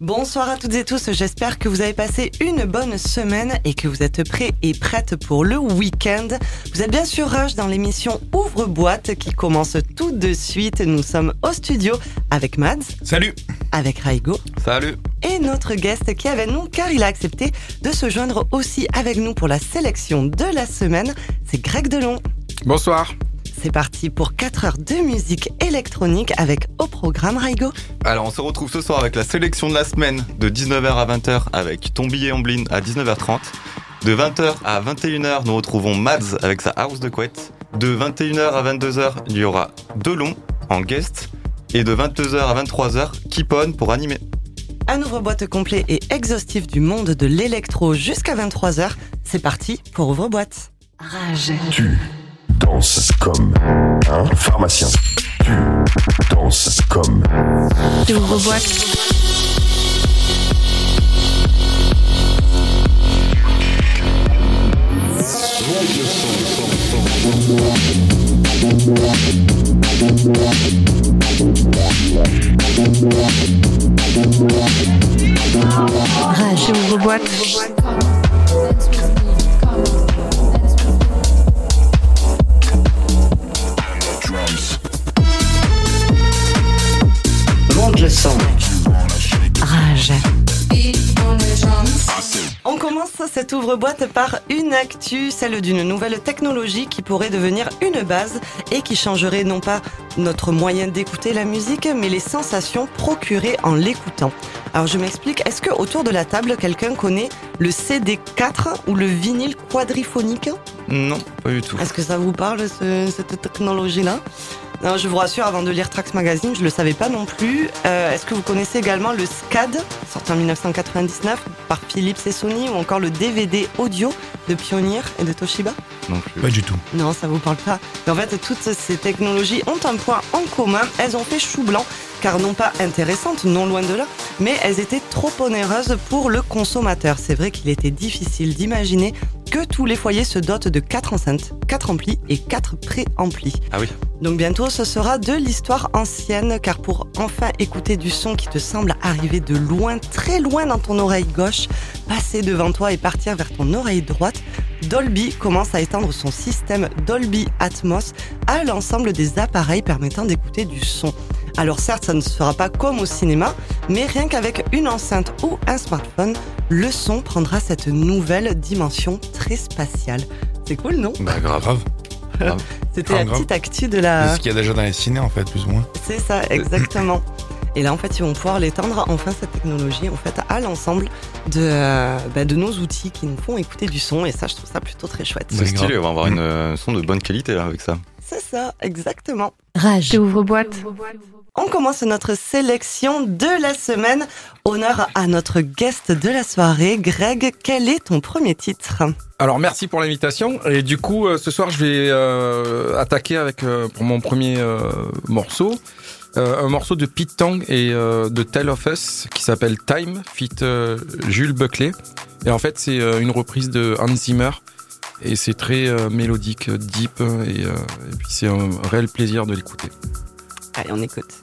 Bonsoir à toutes et tous, j'espère que vous avez passé une bonne semaine et que vous êtes prêts et prêtes pour le week-end. Vous êtes bien sûr Rush dans l'émission Ouvre Boîte qui commence tout de suite. Nous sommes au studio avec Mads. Salut. Avec Raigo. Salut. Et notre guest qui est avec nous car il a accepté de se joindre aussi avec nous pour la sélection de la semaine. C'est Greg Delon. Bonsoir. C'est parti pour 4 heures de musique électronique avec au programme Raigo. Alors on se retrouve ce soir avec la sélection de la semaine de 19h à 20h avec Ton billet en bline à 19h30. De 20h à 21h nous retrouvons Mads avec sa house de couette. De 21h à 22h il y aura Delon en guest. Et de 22h à 23h Kipon pour animer. Un ouvre-boîte complet et exhaustif du monde de l'électro jusqu'à 23h. C'est parti pour ouvre-boîte. Rage. Tu danses comme un pharmacien. Tu danses comme. Tu ouvre-boîte. Rage, son. Rage. On commence cette ouvre-boîte par une actu, celle d'une nouvelle technologie qui pourrait devenir une base et qui changerait non pas notre moyen d'écouter la musique, mais les sensations procurées en l'écoutant. Alors je m'explique, est-ce que autour de la table, quelqu'un connaît le CD4 ou le vinyle quadriphonique? Non, pas du tout. Est-ce que ça vous parle, ce- cette technologie-là? Non, je vous rassure, avant de lire Trax Magazine, je le savais pas non plus. Euh, Est-ce que vous connaissez également le SCAD, sorti en 1999 par Philips et Sony, ou encore le DVD audio de Pioneer et de Toshiba? Non plus. Pas du tout. Non, ça vous parle pas. Mais en fait, toutes ces technologies ont un point en commun. Elles ont fait chou blanc, car non pas intéressantes, non loin de là, mais elles étaient trop onéreuses pour le consommateur. C'est vrai qu'il était difficile d'imaginer que tous les foyers se dotent de 4 enceintes, 4 amplis et 4 pré-amplis. Ah oui. Donc bientôt, ce sera de l'histoire ancienne, car pour enfin écouter du son qui te semble arriver de loin, très loin dans ton oreille gauche, passer devant toi et partir vers ton oreille droite, Dolby commence à étendre son système Dolby Atmos à l'ensemble des appareils permettant d'écouter du son. Alors certes, ça ne sera pas comme au cinéma, mais rien qu'avec une enceinte ou un smartphone, le son prendra cette nouvelle dimension très spatiale. C'est cool, non? Bah grave. Grave. C'était la grave. petite actu de C'est la... ce qu'il y a déjà dans les ciné, en fait, plus ou moins. C'est ça, exactement. Et là, en fait, ils vont pouvoir l'étendre, enfin, cette technologie, en fait, à l'ensemble de, euh, bah, de nos outils qui nous font écouter du son. Et ça, je trouve ça plutôt très chouette. C'est stylé, on va avoir une euh, son de bonne qualité là avec ça. C'est ça, exactement. Rage. Tu ouvre-boîte. On commence notre sélection de la semaine. Honneur à notre guest de la soirée. Greg, quel est ton premier titre? Alors merci pour l'invitation et du coup euh, ce soir je vais euh, attaquer avec euh, pour mon premier euh, morceau un morceau de Pete Tong et de Tell of Us qui s'appelle Time fit Jules Buckley et en fait c'est une reprise de Hans Zimmer et c'est très euh, mélodique, deep et, euh, et puis c'est un réel plaisir de l'écouter. Allez, on écoute.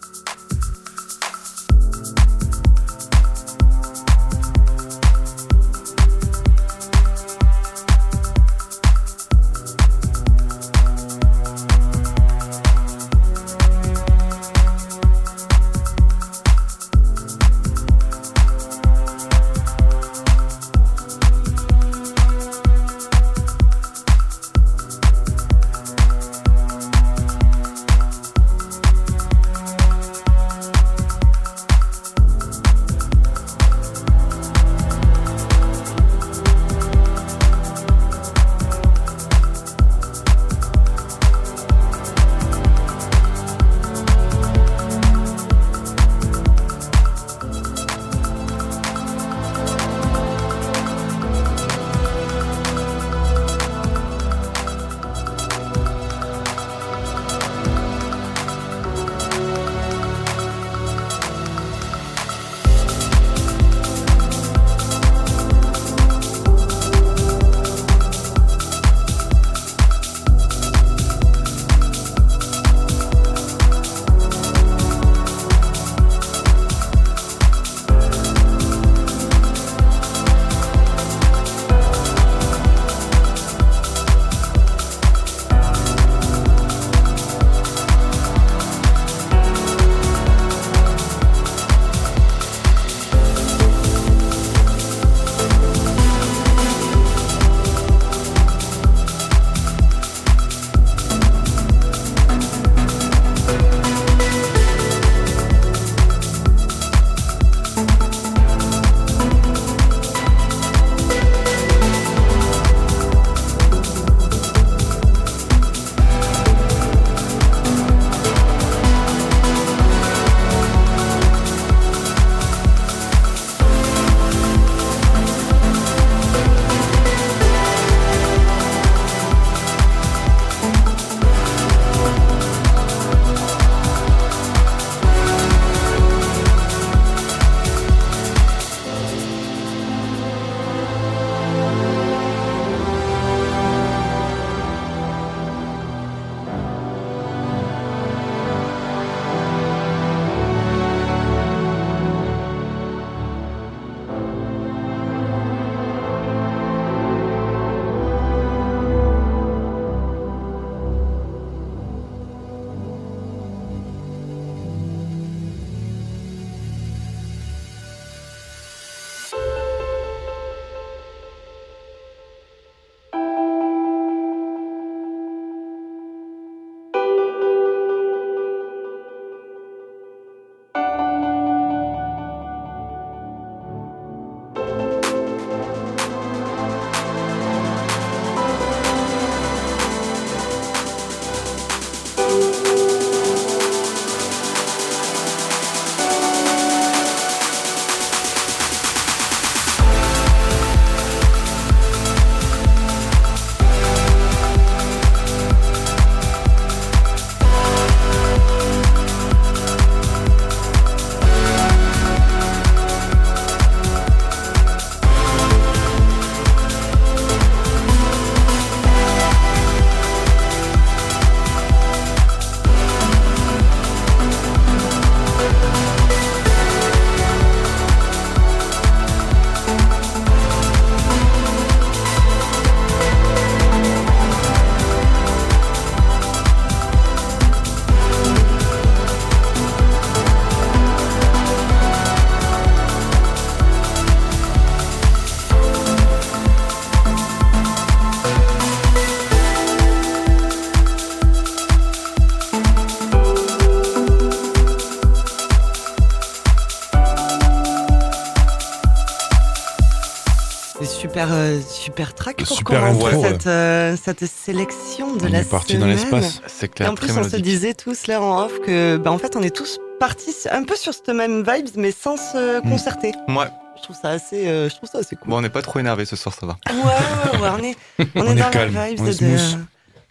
Track pour commencer cette, euh, cette sélection de On la est parti dans l'espace. C'est Et clair, en très plus, on se disait tous là en off que, bah, en fait, on est tous partis un peu sur cette même vibes, mais sans se Mm. concerter. Ouais. Je trouve ça assez, euh, je trouve ça assez cool. Bon, on n'est pas trop énervé ce soir, ça va. Ouais, ouais, ouais, on est, on est On est dans calme, la vibes on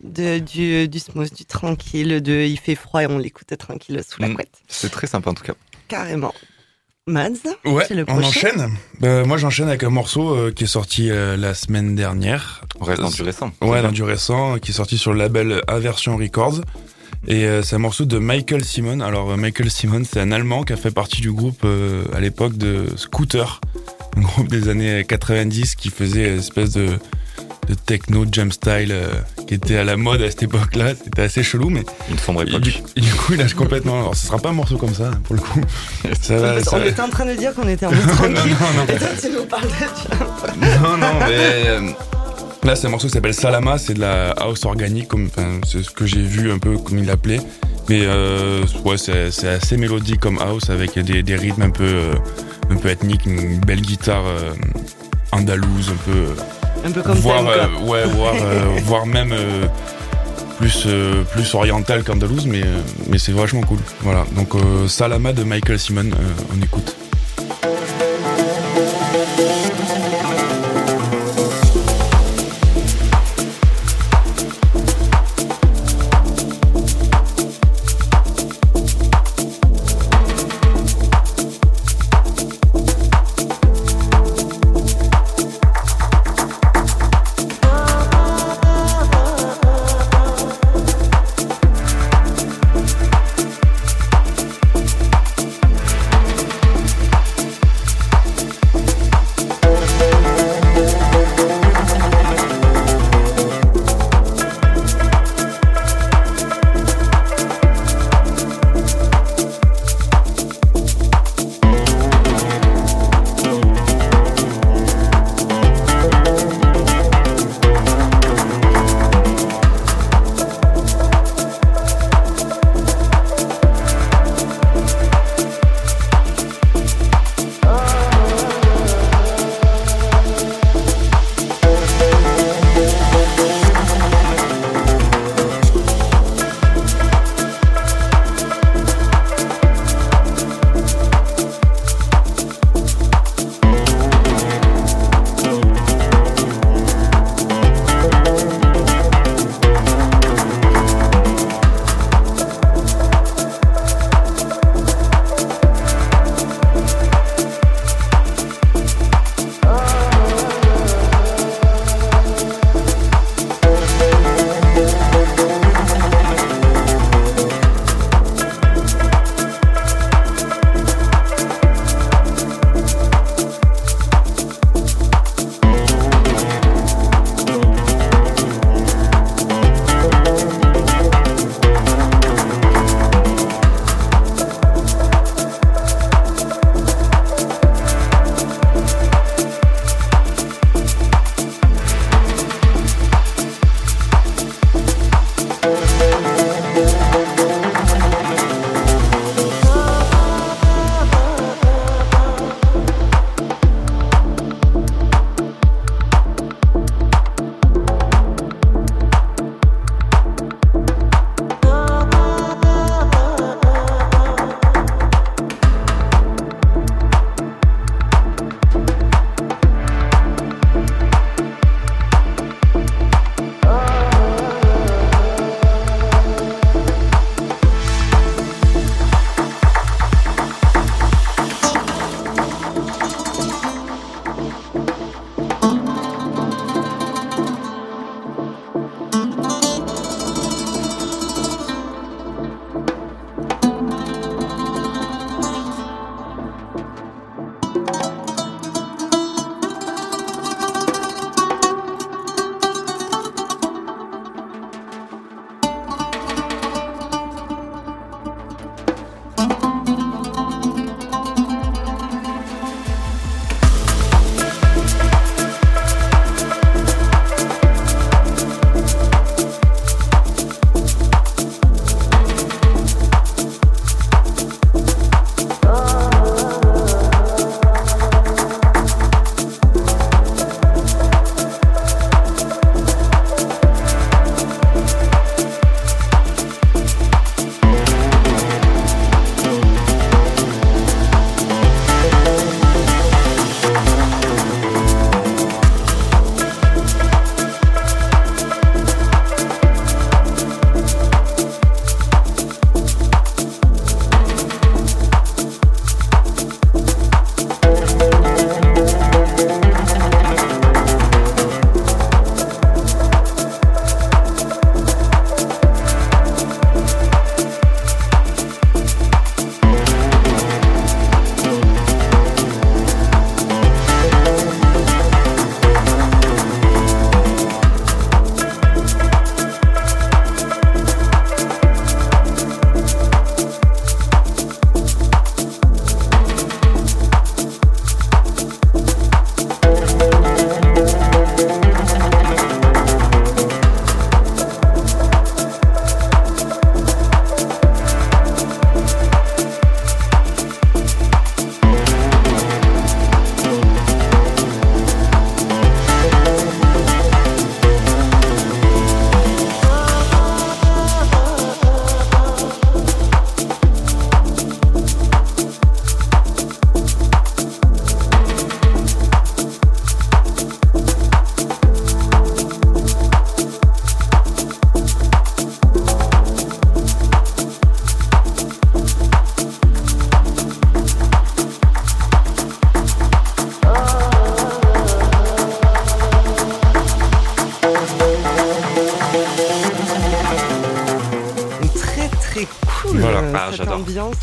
de- du, du smooth, du tranquille, de il fait froid et on l'écoute tranquille sous la Mm. couette. C'est très sympa en tout cas. Carrément. Mads, Ouais, c'est le on enchaîne. Bah, moi, j'enchaîne avec un morceau euh, qui est sorti euh, la semaine dernière. On reste dans du récent. Ouais, dans du récent, qui est sorti sur le label Aversion Records. Et euh, c'est un morceau de Michael Simon. Alors, euh, Michael Simon, c'est un Allemand qui a fait partie du groupe euh, à l'époque de Scooter, un groupe des années 90 qui faisait une espèce de, de techno jump style euh, qui était à la mode à cette époque-là. C'était assez chelou, mais Une sombre époque. du, du coup, il lâche complètement. Alors, ce sera pas un morceau comme ça, pour le coup. Ça va, ça on va- était en train de dire qu'on était en mode non, tranquille. non, non. Et toi, tu nous parles de Non, non, mais euh, là, c'est un morceau qui s'appelle Salama, c'est de la house organique, comme, enfin, c'est ce que j'ai vu un peu comme il l'appelait. Mais euh, ouais, c'est assez mélodique comme house avec des, des rythmes un peu, euh, un peu ethniques, une belle guitare euh, andalouse, un peu. Un peu comme voire, ça. euh, ouais, voire, euh, voire même euh, plus, plus oriental qu'andalouse, mais, mais c'est vachement cool. Voilà, donc Salama de Michael Simon, on écoute.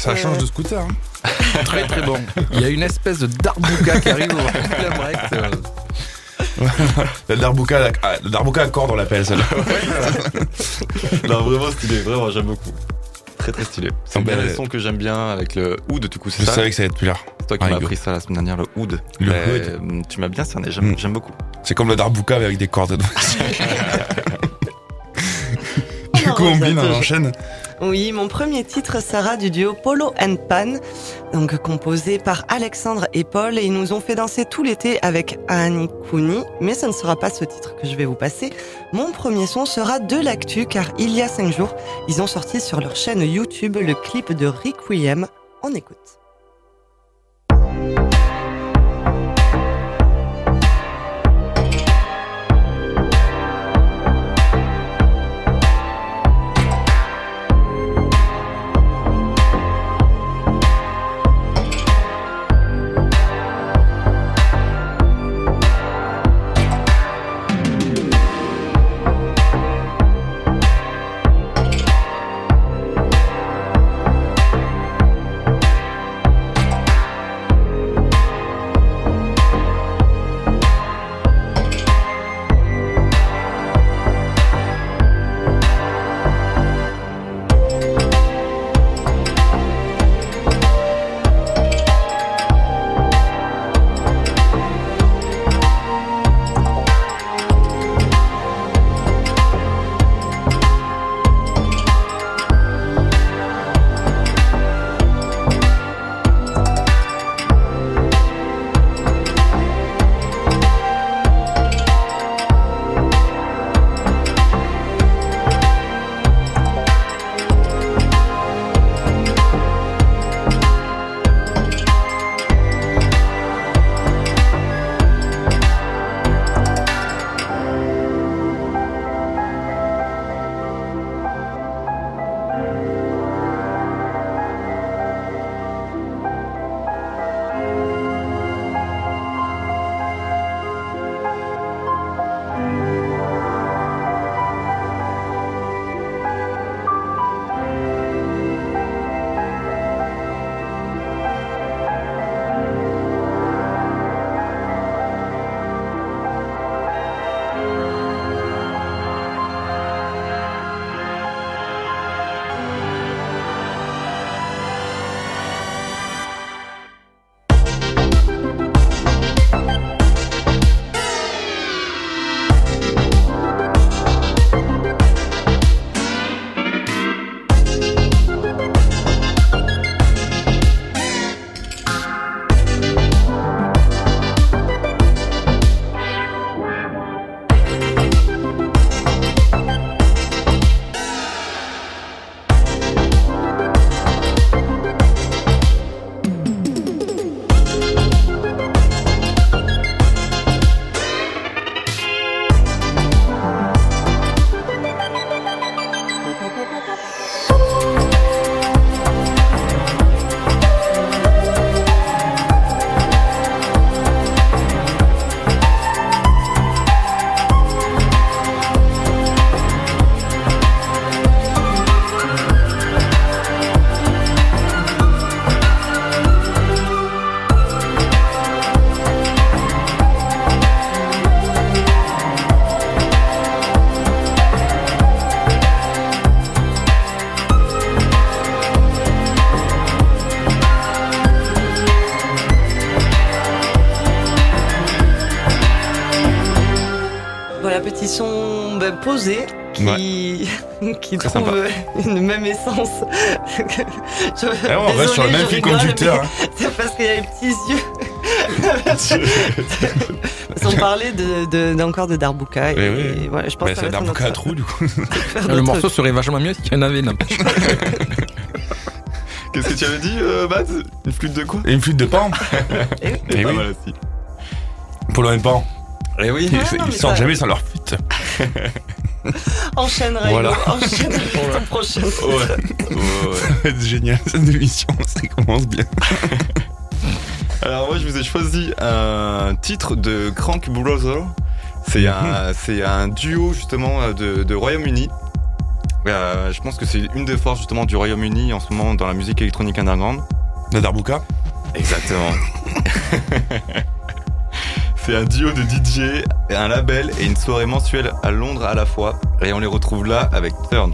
Ça change euh, de scooter. hein. Très très bon. Il y a une espèce de darbuka qui arrive au plein break. euh, Le Darbuka, la- ah, le Darbuka à cordes, on l'appelle celle-là. Non, vraiment stylé, vraiment, j'aime beaucoup. Très très stylé. C'est bah, les sons que j'aime bien avec le oud, du coup, c'est Je ça savais que ça allait être plus là. C'est toi qui Ah, m'as appris ça la semaine dernière, le oud. Le Euh, Tu m'as bien cerné, j'aime Mm. j'aime beaucoup. C'est comme le Darbuka mais avec des cordes. Du coup, on bine, j'adore. on enchaîne. Oui, mon premier titre sera du duo Polo and Pan, donc composé par Alexandre et Paul, et ils nous ont fait danser tout l'été avec Annie Cooney, mais ce ne sera pas ce titre que je vais vous passer. Mon premier son sera de l'actu, car il y a cinq jours, ils ont sorti sur leur chaîne YouTube le clip de Requiem. On écoute. qui, Très sympa. une même essence. que- Je- Eh, on reste sur le même fil conducteur. hein. C'est parce qu'il y a les petits yeux. Qu'on parlait de, de, encore de Darbuka. Et, Oui, oui. et voilà, je pense Bah, que c'est ça va être Darbuka à trous, du coup. Le morceau serait vachement mieux s'il y en avait, n'empêche. Qu'est-ce que tu avais dit, euh, Matt? Une flûte de quoi? Et une flûte de pan. Eh oui. Eh Pas oui. mal aussi. Pour le pan. Eh oui. Ils, non, ils sortent ça- jamais sans leur flûte. Enchaîne, Rayo. Voilà. Enchaîne ton prochain. Ouais. Ouais, ouais. Ça va être génial cette émission, ça commence bien. Alors moi je vous ai choisi un titre de Crank Brother. C'est un, c'est un duo justement de, de Royaume-Uni. Euh, je pense que c'est une des forces justement du Royaume-Uni en ce moment dans la musique électronique underground. La Darbuka Exactement. C'est un duo de DJ, un label et une soirée mensuelle à Londres à la fois. Et on les retrouve là avec Turn.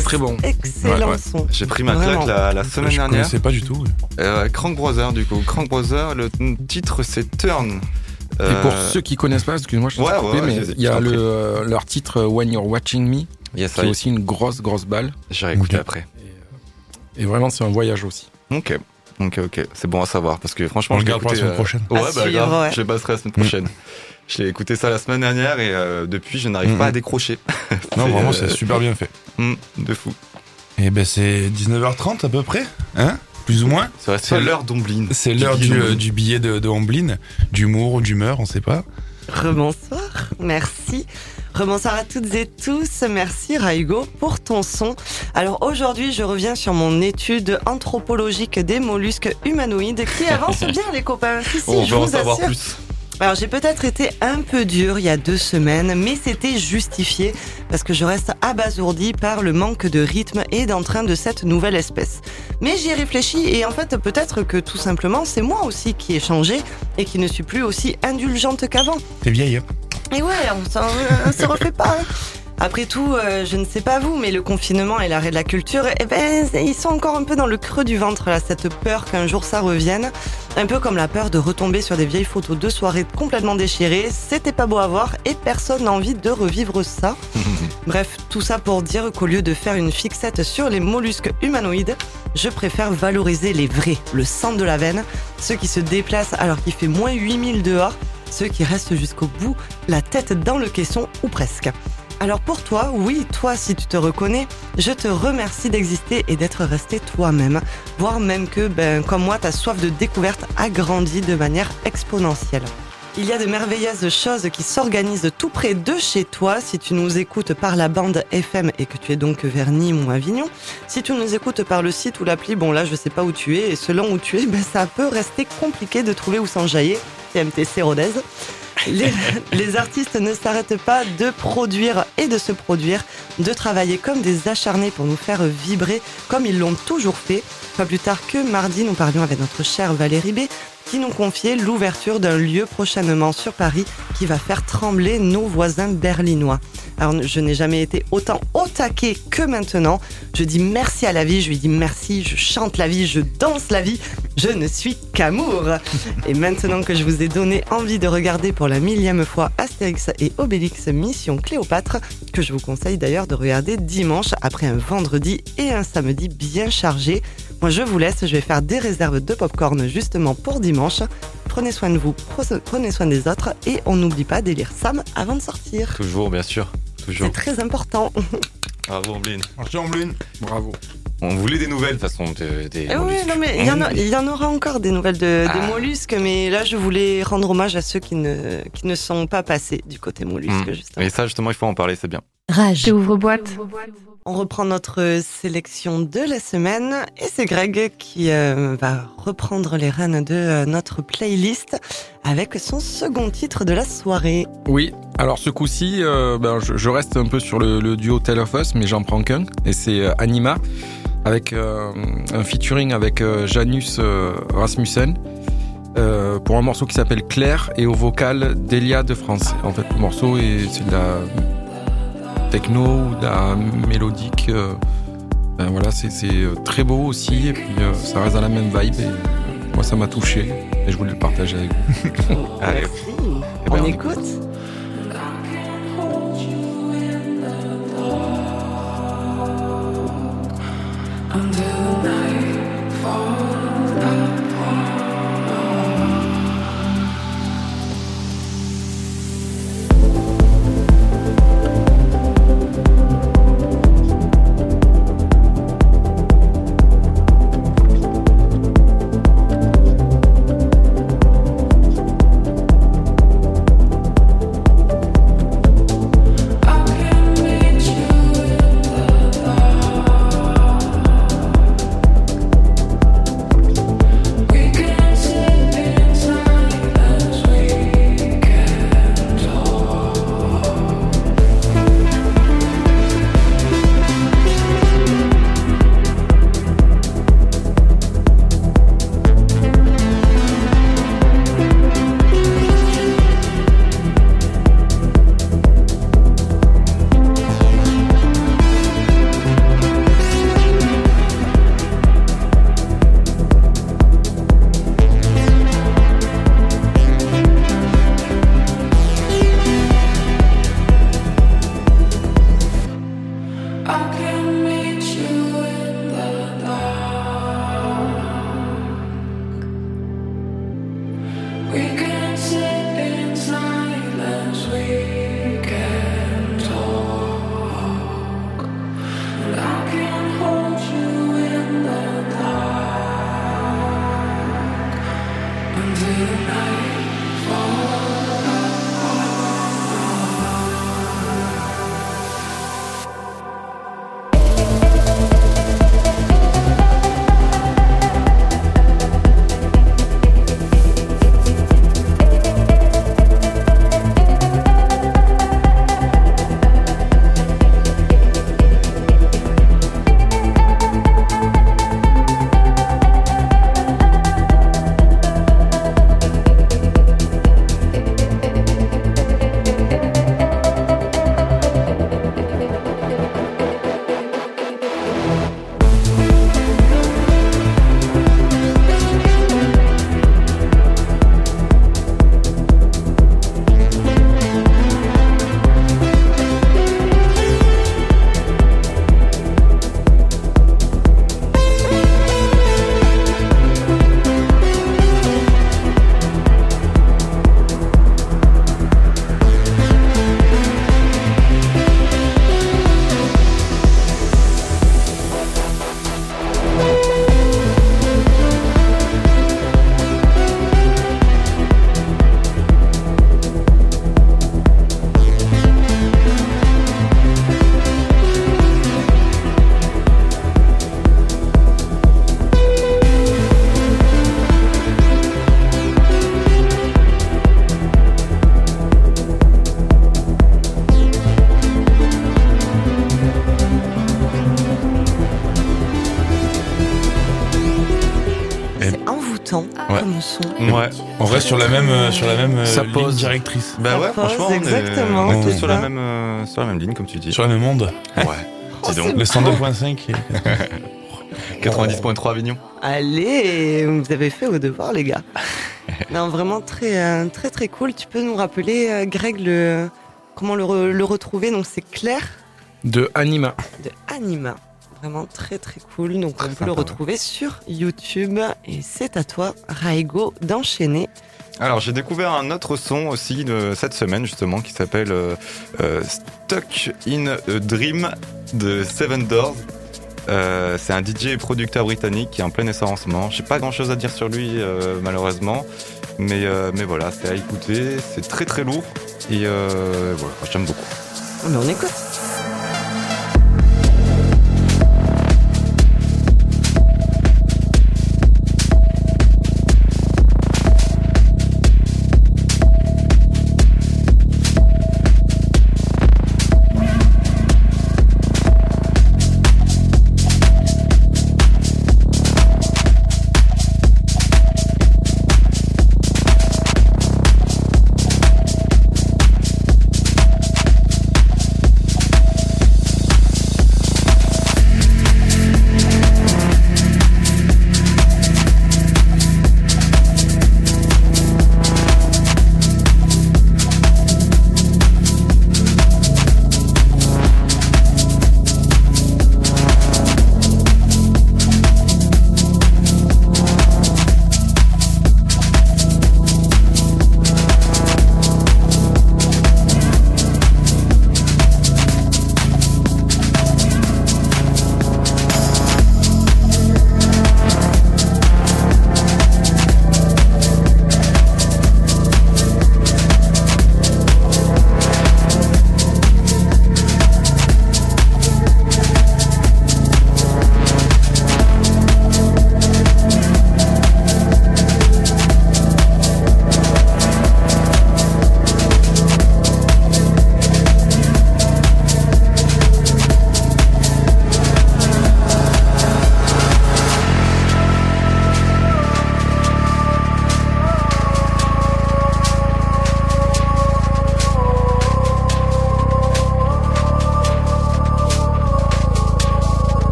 Très, très bon. Excellent Ouais, ouais. son. J'ai pris ma Vraiment. claque la, la semaine je dernière. connaissais pas du tout. Euh, Crank Brother, du coup. Crank Brother, le titre c'est Turn. Et Euh, pour ceux qui connaissent pas, excuse-moi, je t'ai ouais, coupé, ouais, ouais, mais il y a le, euh, leur titre When You're Watching Me, Yes, qui est I- aussi une grosse, grosse balle. J'ai réécouté Ok. après. Et vraiment, c'est un voyage aussi. Ok. Ok, ok. C'est bon à savoir parce que franchement, On le je l'ai garde pour la semaine prochaine. Ouais, bah suivre, grave. ouais. Je les passerai la semaine Mm. prochaine. Je l'ai écouté ça la semaine dernière et euh, depuis, je n'arrive Mm, pas mm. à décrocher. Non, vraiment, euh, c'est super bien fait. Mm, de fou. Et ben c'est 19h30 à peu près, hein Plus ou moins. C'est l'heure d'Omblin. C'est l'heure du, euh, billet de, de Amblin, d'humour ou d'humeur, on sait pas. Rebonsoir, merci. Rebonsoir à toutes et tous. Merci Raigo pour ton son. Alors aujourd'hui, je reviens sur mon étude anthropologique des mollusques humanoïdes qui avance bien les copains. Si, si, On je en vous savoir assure. plus. Alors j'ai peut-être été un peu dur il y a deux semaines, mais c'était justifié parce que je reste abasourdi par le manque de rythme et d'entrain de cette nouvelle espèce. Mais j'y ai réfléchi et en fait peut-être que tout simplement c'est moi aussi qui ai changé et qui ne suis plus aussi indulgente qu'avant. T'es vieille, hein Et ouais, on s'en on se refait pas. hein. Après tout, euh, je ne sais pas vous, mais le confinement et l'arrêt de la culture, eh ben, ils sont encore un peu dans le creux du ventre, là, cette peur qu'un jour ça revienne. Un peu comme la peur de retomber sur des vieilles photos de soirée complètement déchirées. C'était pas beau à voir et personne n'a envie de revivre ça. Bref, tout ça pour dire qu'au lieu de faire une fixette sur les mollusques humanoïdes, je préfère valoriser les vrais, le sang de la veine, ceux qui se déplacent alors qu'il fait moins 8000 dehors, ceux qui restent jusqu'au bout, la tête dans le caisson ou presque. Alors pour toi, oui, toi si tu te reconnais, je te remercie d'exister et d'être resté toi-même, voire même que, ben, comme moi, ta soif de découverte a grandi de manière exponentielle. Il y a de merveilleuses choses qui s'organisent tout près de chez toi si tu nous écoutes par la bande FM et que tu es donc vers Nîmes ou Avignon. Si tu nous écoutes par le site ou l'appli, bon là je sais pas où tu es et selon où tu es, ben, ça peut rester compliqué de trouver où s'enjailler. TMTC Rodez. Les, artistes ne s'arrêtent pas de produire et de se produire, de travailler comme des acharnés pour nous faire vibrer comme ils l'ont toujours fait. Pas plus tard que mardi, nous parlions avec notre chère Valérie B qui nous confiait l'ouverture d'un lieu prochainement sur Paris qui va faire trembler nos voisins berlinois. Alors je n'ai jamais été autant au taquet que maintenant. Je dis merci à la vie, je lui dis merci, je chante la vie, je danse la vie, je ne suis qu'amour. Et maintenant que je vous ai donné envie de regarder pour la millième fois Astérix et Obélix Mission Cléopâtre, que je vous conseille d'ailleurs de regarder dimanche après un vendredi et un samedi bien chargé. Moi je vous laisse, je vais faire des réserves de popcorn justement pour dimanche. Prenez soin de vous, prenez soin des autres et on n'oublie pas d'élire Sam avant de sortir. Toujours, bien sûr. Toujours. C'est très important. Bravo, Omblin. Merci Amblin. Bravo. On voulait des nouvelles, de toute façon. Des, des Eh oui, mollusques. non mais il y, en a- il y en aura encore des nouvelles de, Ah. des mollusques, mais là je voulais rendre hommage à ceux qui ne, qui ne sont pas passés du côté mollusque. Mm. justement. Et ça, justement, il faut en parler, c'est bien. Rage. T'ouvres boîte. On reprend notre sélection de la semaine et c'est Greg qui euh, va reprendre les rênes de euh, notre playlist avec son second titre de la soirée. Oui, alors ce coup-ci, euh, ben, je, reste un peu sur le, duo Tale of Us, mais j'en prends qu'un, et c'est Anima, avec un featuring avec Janus Rasmussen, pour un morceau qui s'appelle Claire, et au vocal Delia de France. En fait, le morceau, est- de la techno ou de la mélodique. euh, ben voilà, c'est c'est, euh, très beau aussi, et puis euh, ça reste dans la même vibe, et euh, moi ça m'a touché, et je voulais le partager avec vous. Allez. Merci. Eh ben, on on écoute. Ouais. On reste sur la même, euh, sur la même euh, Ça ligne pose. directrice. Bah Ça ouais, pose, franchement, on est- exactement, on est tous c'est sur la même, euh, sur la même ligne, comme tu dis. Sur le même monde. Ouais. Oh, Dis donc. c'est Le 102.5. et- 90.3 Avignon. Allez, vous avez fait vos devoirs, les gars. non, vraiment très, très, très cool. Tu peux nous rappeler, Greg, le, comment le, re- le retrouver? Donc, c'est Claire De Anima. de Anima. Vraiment très, très cool. Donc, on peut sympa, le ouais. retrouver sur YouTube. Et c'est à toi, Raigo, d'enchaîner. Alors j'ai découvert un autre son aussi de cette semaine justement qui s'appelle euh, euh, Stuck in a Dream de Seven Doors. Euh, c'est un DJ et producteur britannique qui est en plein essor en ce moment. J'ai pas grand chose à dire sur lui euh, malheureusement, mais mais voilà, c'est à écouter. C'est très très lourd et voilà, j'aime beaucoup. Mais on écoute.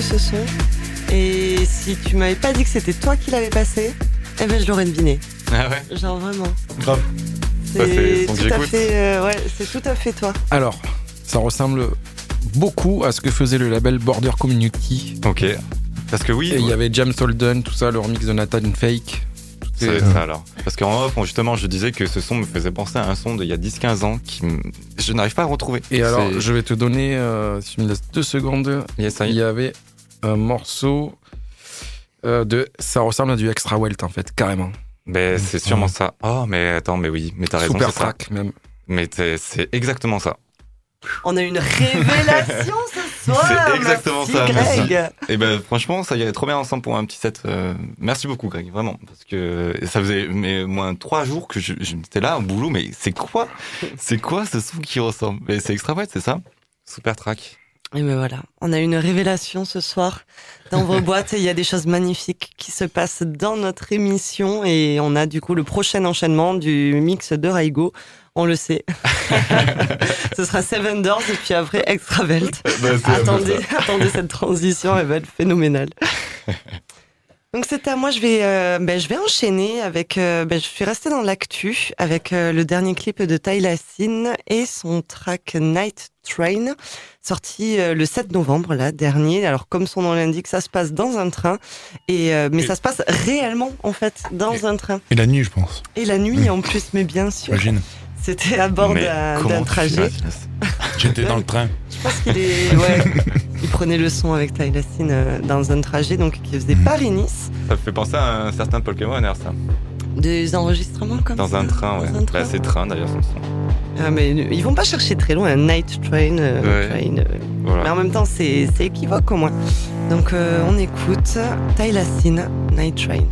Ce son et si tu m'avais pas dit que c'était toi qui l'avais passé, eh ben je l'aurais deviné. Ah ouais Genre vraiment. Grave. C'est C'est son que tout à j'écoute. fait, euh, ouais, c'est tout à fait toi. Alors, ça ressemble beaucoup à ce que faisait le label Border Community. Ok. Parce que oui, Et il y avait James Holden, tout ça, le remix de Nathan Fake. Tout ça ça alors. Parce qu'en off, justement, je disais que ce son me faisait penser à un son d'il y a 10-15 ans qui je n'arrive pas à retrouver. Et alors, je vais te donner, euh, si tu me laisses deux secondes, Yes, il y avait un morceau euh, de. Ça ressemble à du Extra Welt en fait, carrément. Ben, c'est sûrement ça. Oh, mais attends, mais oui, mais t'as raison, Super c'est ça. même. Mais c'est exactement ça. On a une révélation ce C'est exactement ça, merci. Greg. Et ben, franchement, ça irait trop bien ensemble pour un petit set. euh, merci beaucoup, Greg, vraiment. Parce que ça faisait mais, moins trois jours que je, j'étais là au boulot, mais c'est quoi C'est quoi ce son qui ressemble? Mais c'est extra c'est ça? Super track. Et ben voilà, on a une révélation ce soir dans vos boîtes et il y a des choses magnifiques qui se passent dans notre émission et on a du coup le prochain enchaînement du mix de Raigo. On le sait. Ce sera Seven Doors et puis après Extravelt. Ben, c'est un peu Attendez, attendez cette transition, elle va être phénoménale. Donc c'est à moi, je vais, euh, ben, je vais enchaîner avec, euh, ben, je suis restée dans l'actu avec euh, le dernier clip de Tyla Sin et son track Night Train, sorti euh, le 7 novembre là dernier. Alors comme son nom l'indique, ça se passe dans un train et euh, mais Et- ça se passe réellement en fait dans un train Et la nuit, je pense. et la nuit en plus, mais bien sûr, J'imagine. C'était à bord d'un trajet. J'étais dans le train. Je pense qu'il est. Ouais. il prenait le son avec Sin euh, dans un trajet donc qui faisait Mhm. Paris-Nice. Ça me fait penser à un certain Pokémon, ça. Des enregistrements comme Dans ça. un train, ouais. Dans un train. Bah, c'est train d'ailleurs, son son. Ah, mais ils vont pas chercher très loin, un night train. euh, Ouais. train, euh, Mais en même temps, c'est c'est équivoque au moins. Donc euh, on écoute Sin, Night Train.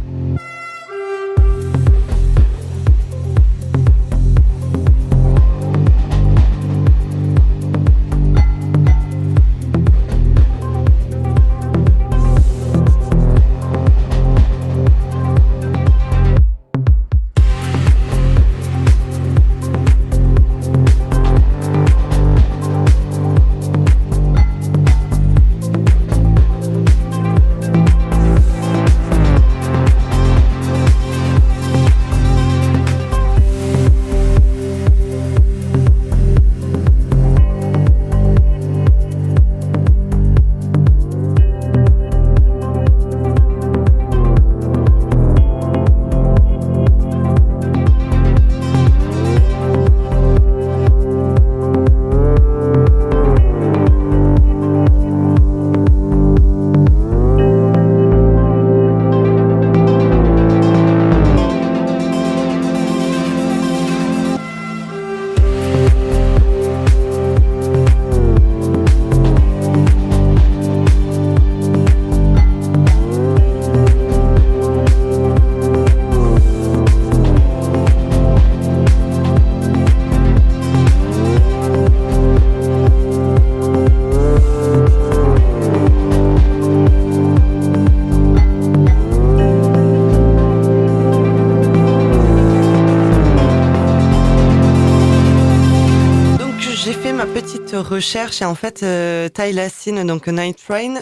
Recherche et en fait euh, Sin, donc Night Train,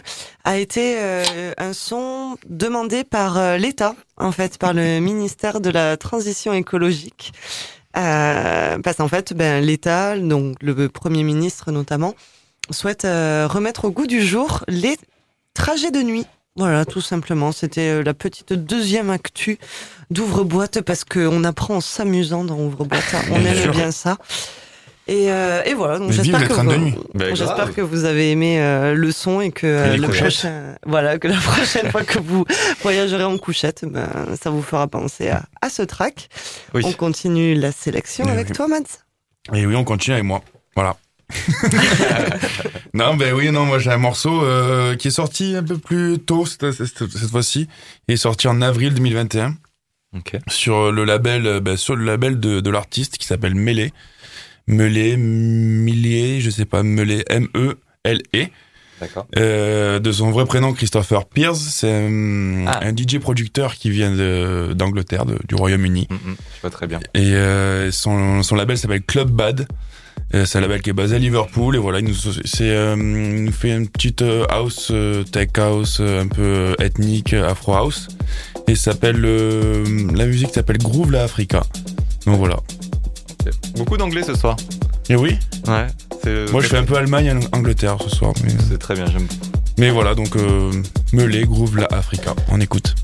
a été euh, un son demandé par euh, l'État, en fait, par le ministère de la Transition écologique. Euh, parce qu'en fait, ben, l'État, donc le Premier ministre notamment, souhaite remettre au goût du jour les trajets de nuit. Voilà, tout simplement. C'était la petite deuxième actu d'ouvre-boîte parce qu'on apprend en s'amusant dans ouvre-boîte. On aime bien ça. Et, euh, et voilà, donc vive j'espère que, vous- nuit. Ben, j'espère grave. que vous avez aimé euh, le son et que euh, les le couchettes. prochain, voilà, que la prochaine fois que vous voyagerez en couchette, ben, ça vous fera penser à, à ce track. Oui. On continue la sélection avec oui. toi, Mads. Et oui, on continue avec moi. Voilà. non, ben oui, non, moi j'ai un morceau euh, qui est sorti un peu plus tôt cette, cette- cette fois-ci. Il est sorti en avril 2021 Ok. sur le label, ben, sur le label de, de l'artiste qui s'appelle Melee. Melee, Millier, je sais pas, Melee, M-E-L-E. D'accord. Euh, de son vrai prénom Christopher Pierce, c'est un, Ah. un DJ producteur qui vient d'Angleterre, du Royaume-Uni. Mm, mm, je vois très bien. Et euh, son, son label s'appelle Club Bad. Euh, C'est un label qui est basé à Liverpool et voilà, il nous, euh, il nous fait une petite euh, house, tech house, un peu ethnique, afro house. Et s'appelle, la musique s'appelle Groove La Africa. Donc voilà. Beaucoup d'anglais ce soir. Et oui, Ouais. c'est- moi je fais un peu Allemagne, Angleterre ce soir. Mais, C'est très bien, j'aime. mais voilà, donc euh, Meulé, Groove La Africa. On écoute.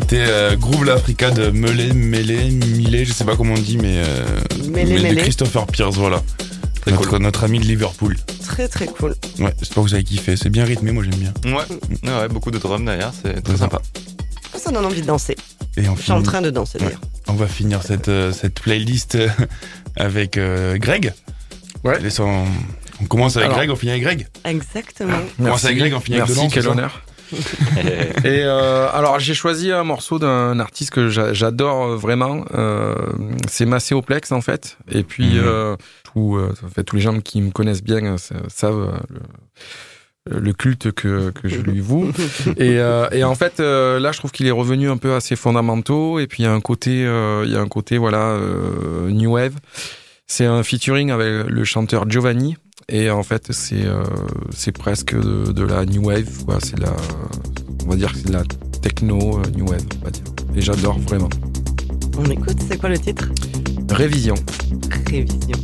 C'était euh, Groove l'Africa de Melé, Melé, Milé, je sais pas comment on dit, mais, euh, Mêlé, mais de. Christopher Pierce, voilà. Très Notre, notre ami de Liverpool. Très très cool. Ouais, j'espère que vous avez kiffé. C'est bien rythmé, moi j'aime bien. Ouais. ouais, ouais, beaucoup de drums derrière, c'est très sympa. sympa. Ça donne envie de danser. Et on, Je suis en finit- train de danser d'ailleurs. on va finir cette, euh, cette playlist euh, avec euh, Greg. Ouais. On commence avec Alors. Greg, on finit avec Greg. Exactement. On commence avec Greg, on finit avec Merci, quel ça honneur. Et euh, alors j'ai choisi un morceau d'un artiste que j'a- j'adore euh, vraiment. Euh, c'est Macéoplex en fait. Et puis Mhm. euh, tout, euh, en fait, tous les gens qui me connaissent bien euh, sa- savent le, culte que, que je lui voue. Et, euh, et en fait euh, là je trouve qu'il est revenu un peu à ses fondamentaux. Et puis il y a un côté, euh, il y a un côté voilà euh, new wave. C'est un featuring avec le chanteur Giovanni. Et en fait, c'est euh, c'est presque de, de la new wave, quoi. C'est la, on va dire que c'est de la techno euh, new wave, on va dire. Et j'adore vraiment. On écoute, c'est quoi le titre? Révision. Révision.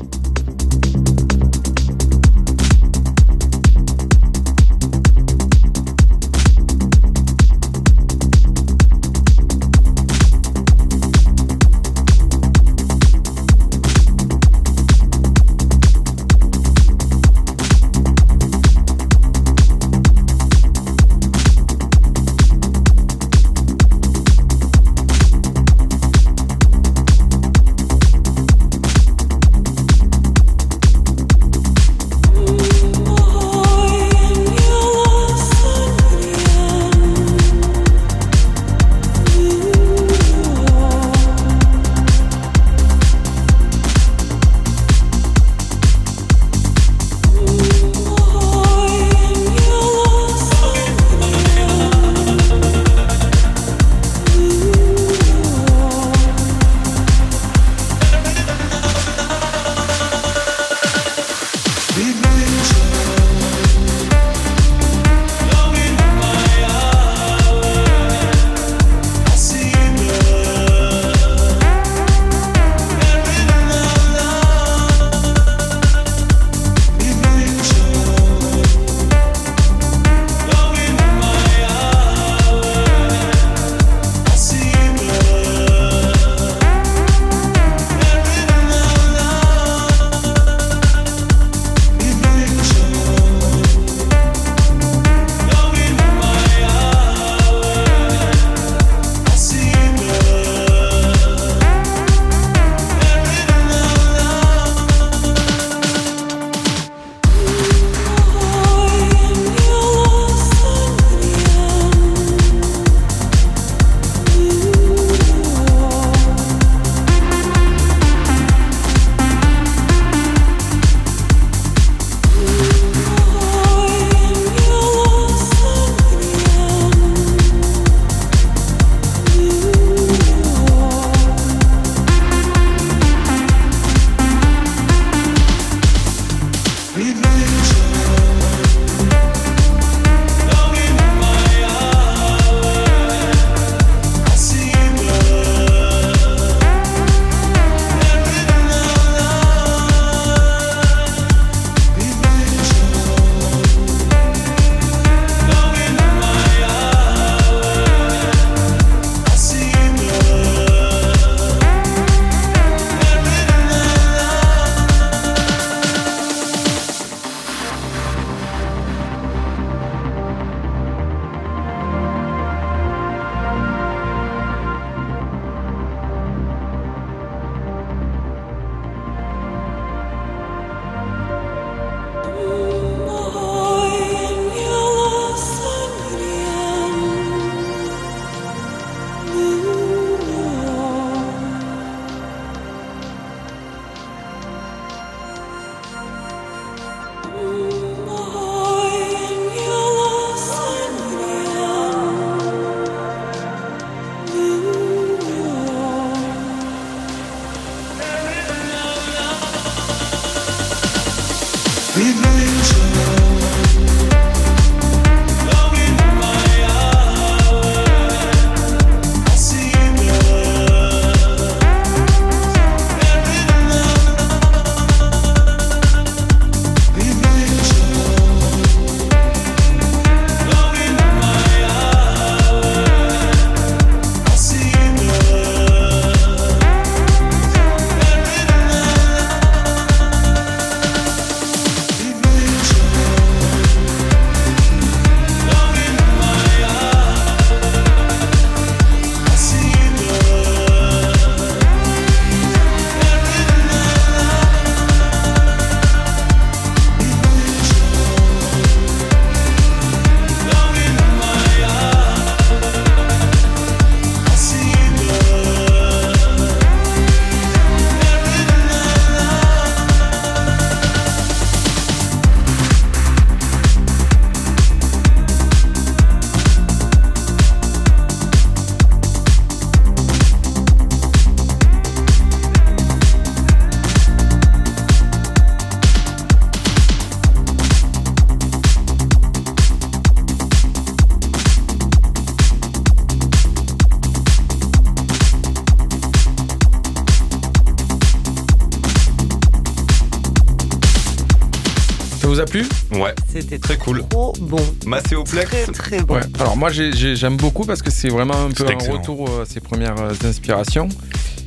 Très très bon. Ouais. Alors moi j'ai- j'ai- j'aime beaucoup parce que c'est vraiment un peu un retour à ses premières euh, inspirations.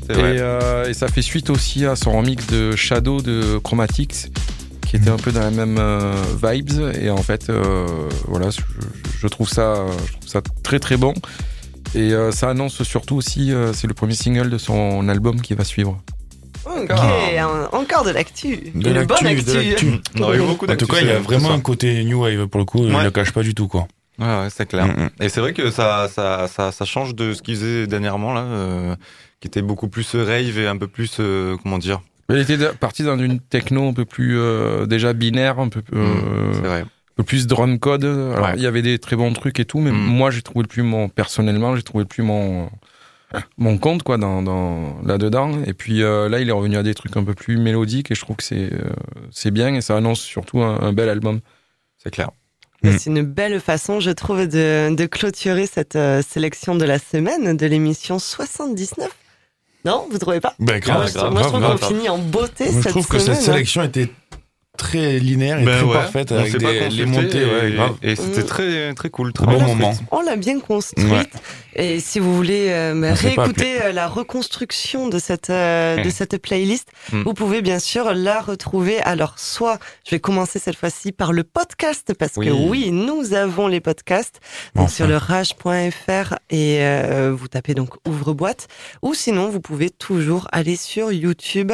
Et, euh, et ça fait suite aussi à son remix de Shadow de Chromatics, qui était un peu dans la même euh, vibes. Et en fait, euh, voilà, je, je trouve ça, je trouve ça très très bon. Et euh, ça annonce surtout aussi, euh, c'est le premier single de son album qui va suivre. Ok, un- encore de l'actu. De Et le bon l'actu, de l'actu. On aurait eu beaucoup En tout d'actu cas, il y a ce- vraiment un côté new wave pour le coup, il Ouais. le cache pas du tout quoi. Ouais, ouais, c'est clair. Mm, mm. Et c'est vrai que ça, ça, ça, ça change de ce qu'il faisait dernièrement là, euh, qui était beaucoup plus rave et un peu plus, euh, comment dire? Il était de- parti dans une techno un peu plus euh, déjà binaire, un peu, euh, C'est vrai. un peu plus drum code. Alors, Ouais. il y avait des très bons trucs et tout, mais Mm. moi j'ai trouvé le plus mon personnellement, j'ai trouvé le plus mon mon compte quoi dans, dans là dedans. Et puis euh, là, il est revenu à des trucs un peu plus mélodiques et je trouve que c'est euh, c'est bien et ça annonce surtout un, un bel album. C'est clair. Mm. C'est une belle façon, je trouve, de, de clôturer cette euh, sélection de la semaine de l'émission 79. Non, vous trouvez pas? Bah, grave, Moi, je trouve qu'on finit en beauté Moi, je cette trouve que cette sélection était très linéaire et Ben très ouais, parfaite on avec des, les montées. et, ouais, grave. et c'était Mm. très, très cool. Très Bon moment. On l'a bien construite. Ouais. Et si vous voulez euh, réécouter euh, la reconstruction de cette euh, de cette playlist, Mm. vous pouvez bien sûr la retrouver. Alors soit je vais commencer cette fois-ci par le podcast parce que Oui. nous avons les podcasts donc Enfin. sur le rage.fr et euh, vous tapez donc ouvre boîte ou sinon vous pouvez toujours aller sur YouTube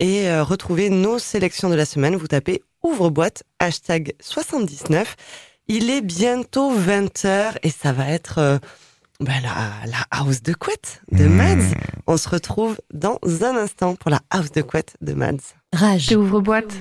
et euh, retrouver nos sélections de la semaine. Vous tapez ouvre boîte hashtag 79. Il est bientôt 20h et ça va être euh, bah, la, la house de couette de Mmh. Mads. On se retrouve dans un instant pour la house de couette de Mads. Rage. Ouvre boîte.